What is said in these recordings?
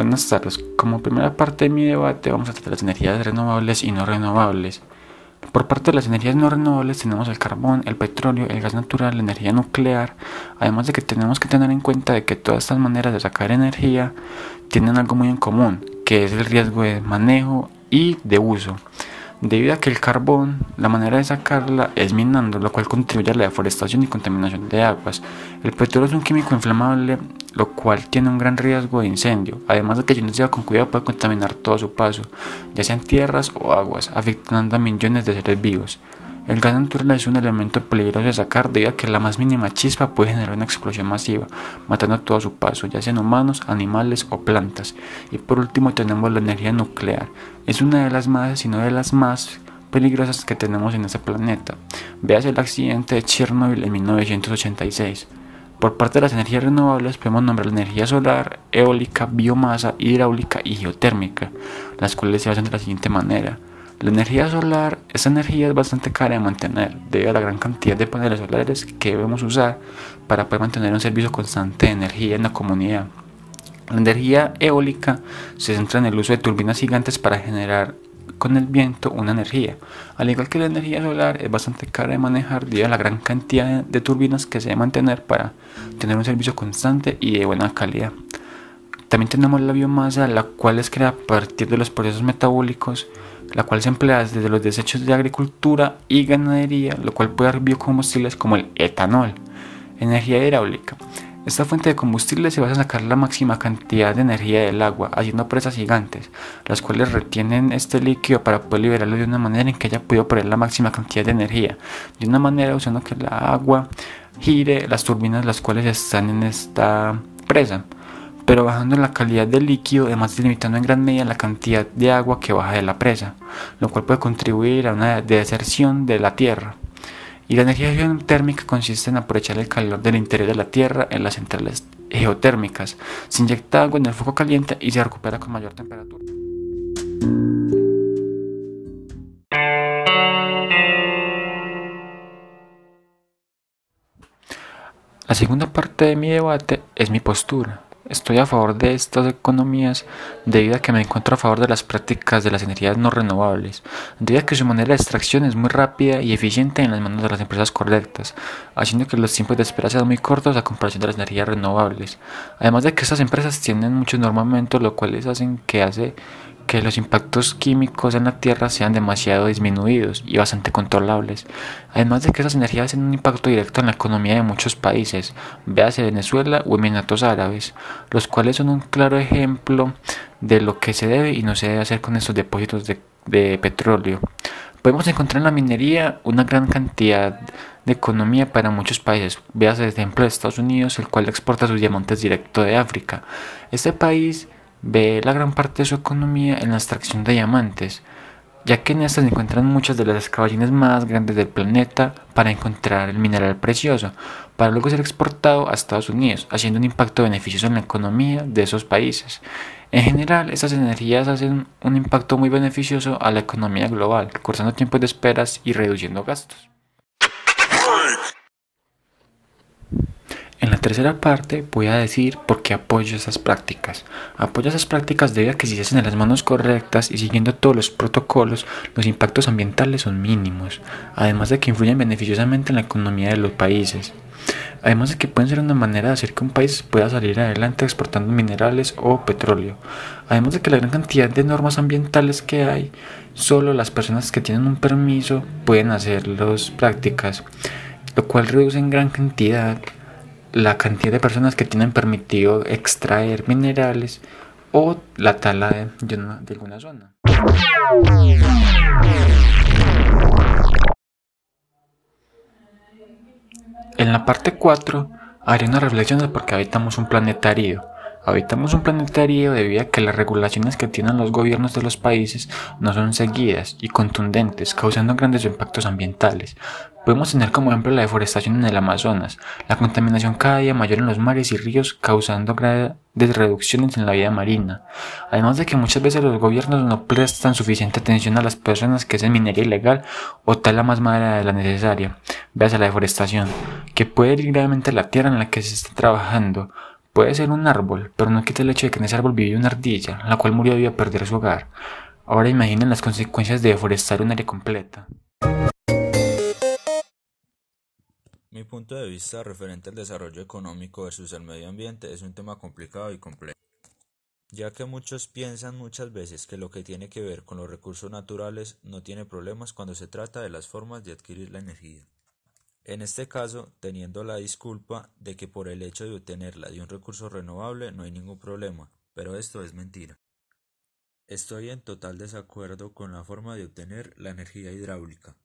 Buenas tardes. Como primera parte de mi debate vamos a tratar las energías renovables y no renovables. Por parte de las energías no renovables tenemos el carbón, el petróleo, el gas natural, la energía nuclear, además de que tenemos que tener en cuenta de que todas estas maneras de sacar energía tienen algo muy en común, que es el riesgo de manejo y de uso debido a que el carbón, la manera de sacarla es minando, lo cual contribuye a la deforestación y contaminación de aguas. El petróleo es un químico inflamable, lo cual tiene un gran riesgo de incendio, además de que si no se con cuidado puede contaminar todo su paso, ya sean tierras o aguas, afectando a millones de seres vivos. El gas natural es un elemento peligroso de sacar debido a que la más mínima chispa puede generar una explosión masiva, matando a todo su paso, ya sean humanos, animales o plantas. Y por último tenemos la energía nuclear. Es una de las más, si no de las más peligrosas que tenemos en este planeta. Veas el accidente de Chernobyl en 1986. Por parte de las energías renovables podemos nombrar la energía solar, eólica, biomasa, hidráulica y geotérmica, las cuales se basan de la siguiente manera. La energía solar, esa energía es bastante cara de mantener debido a la gran cantidad de paneles solares que debemos usar para poder mantener un servicio constante de energía en la comunidad. La energía eólica se centra en el uso de turbinas gigantes para generar con el viento una energía. Al igual que la energía solar es bastante cara de manejar debido a la gran cantidad de turbinas que se debe mantener para tener un servicio constante y de buena calidad. También tenemos la biomasa, la cual es creada a partir de los procesos metabólicos la cual se emplea desde los desechos de agricultura y ganadería, lo cual puede dar biocombustibles como el etanol. Energía hidráulica. Esta fuente de combustible se basa en sacar la máxima cantidad de energía del agua, haciendo presas gigantes, las cuales retienen este líquido para poder liberarlo de una manera en que haya podido poner la máxima cantidad de energía, de una manera usando que la agua gire las turbinas las cuales están en esta presa pero bajando la calidad del líquido, además limitando en gran medida la cantidad de agua que baja de la presa, lo cual puede contribuir a una deserción de la Tierra. Y la energía geotérmica consiste en aprovechar el calor del interior de la Tierra en las centrales geotérmicas. Se inyecta agua en el foco caliente y se recupera con mayor temperatura. La segunda parte de mi debate es mi postura. Estoy a favor de estas economías debido a que me encuentro a favor de las prácticas de las energías no renovables, debido a que su manera de extracción es muy rápida y eficiente en las manos de las empresas correctas, haciendo que los tiempos de espera sean muy cortos a comparación de las energías renovables. Además de que estas empresas tienen muchos normamientos, lo cual les hacen que hace que los impactos químicos en la Tierra sean demasiado disminuidos y bastante controlables. Además de que esas energías tienen un impacto directo en la economía de muchos países, véase Venezuela o Emiratos Árabes, los cuales son un claro ejemplo de lo que se debe y no se debe hacer con estos depósitos de, petróleo. Podemos encontrar en la minería una gran cantidad de economía para muchos países. Véase el ejemplo Estados Unidos, el cual exporta sus diamantes directo de África. Este país ve la gran parte de su economía en la extracción de diamantes, ya que en esta se encuentran muchas de las excavaciones más grandes del planeta para encontrar el mineral precioso, para luego ser exportado a Estados Unidos, haciendo un impacto beneficioso en la economía de esos países. En general, estas energías hacen un impacto muy beneficioso a la economía global, cortando tiempos de esperas y reduciendo gastos. En la tercera parte voy a decir por qué apoyo esas prácticas. Apoyo esas prácticas debido a que si se hacen en las manos correctas y siguiendo todos los protocolos, los impactos ambientales son mínimos, además de que influyen beneficiosamente en la economía de los países. Además de que pueden ser una manera de hacer que un país pueda salir adelante exportando minerales o petróleo. Además de que la gran cantidad de normas ambientales que hay, solo las personas que tienen un permiso pueden hacer las prácticas, lo cual reduce en gran cantidad la cantidad de personas que tienen permitido extraer minerales o la tala de, alguna zona. En la parte 4 haré una reflexión de por qué habitamos un planeta árido. Habitamos un planetario debido a que las regulaciones que tienen los gobiernos de los países no son seguidas y contundentes, causando grandes impactos ambientales. Podemos tener como ejemplo la deforestación en el Amazonas, la contaminación cada día mayor en los mares y ríos, causando grandes reducciones en la vida marina. Además de que muchas veces los gobiernos no prestan suficiente atención a las personas que hacen minería ilegal o tala más madera de la necesaria. Veas la deforestación, que puede ir gravemente a la tierra en la que se está trabajando Puede ser un árbol, pero no quita el hecho de que en ese árbol vivía una ardilla, la cual murió debido a perder su hogar. Ahora imaginen las consecuencias de deforestar un área completa. Mi punto de vista referente al desarrollo económico versus el medio ambiente es un tema complicado y complejo, ya que muchos piensan muchas veces que lo que tiene que ver con los recursos naturales no tiene problemas cuando se trata de las formas de adquirir la energía. En este caso, teniendo la disculpa de que por el hecho de obtenerla de un recurso renovable no hay ningún problema, pero esto es mentira. Estoy en total desacuerdo con la forma de obtener la energía hidráulica,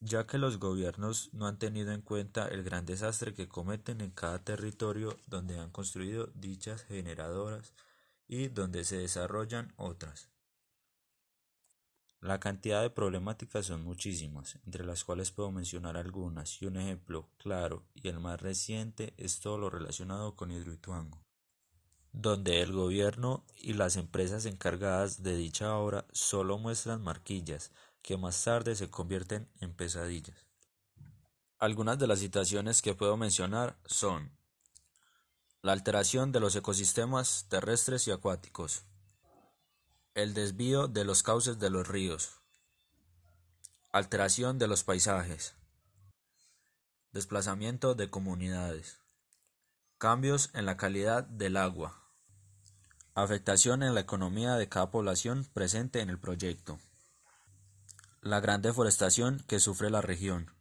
ya que los gobiernos no han tenido en cuenta el gran desastre que cometen en cada territorio donde han construido dichas generadoras y donde se desarrollan otras. La cantidad de problemáticas son muchísimas, entre las cuales puedo mencionar algunas, y un ejemplo claro y el más reciente es todo lo relacionado con Hidroituango, donde el gobierno y las empresas encargadas de dicha obra solo muestran marquillas, que más tarde se convierten en pesadillas. Algunas de las situaciones que puedo mencionar son la alteración de los ecosistemas terrestres y acuáticos, el desvío de los cauces de los ríos. Alteración de los paisajes. Desplazamiento de comunidades. Cambios en la calidad del agua. Afectación en la economía de cada población presente en el proyecto. La gran deforestación que sufre la región.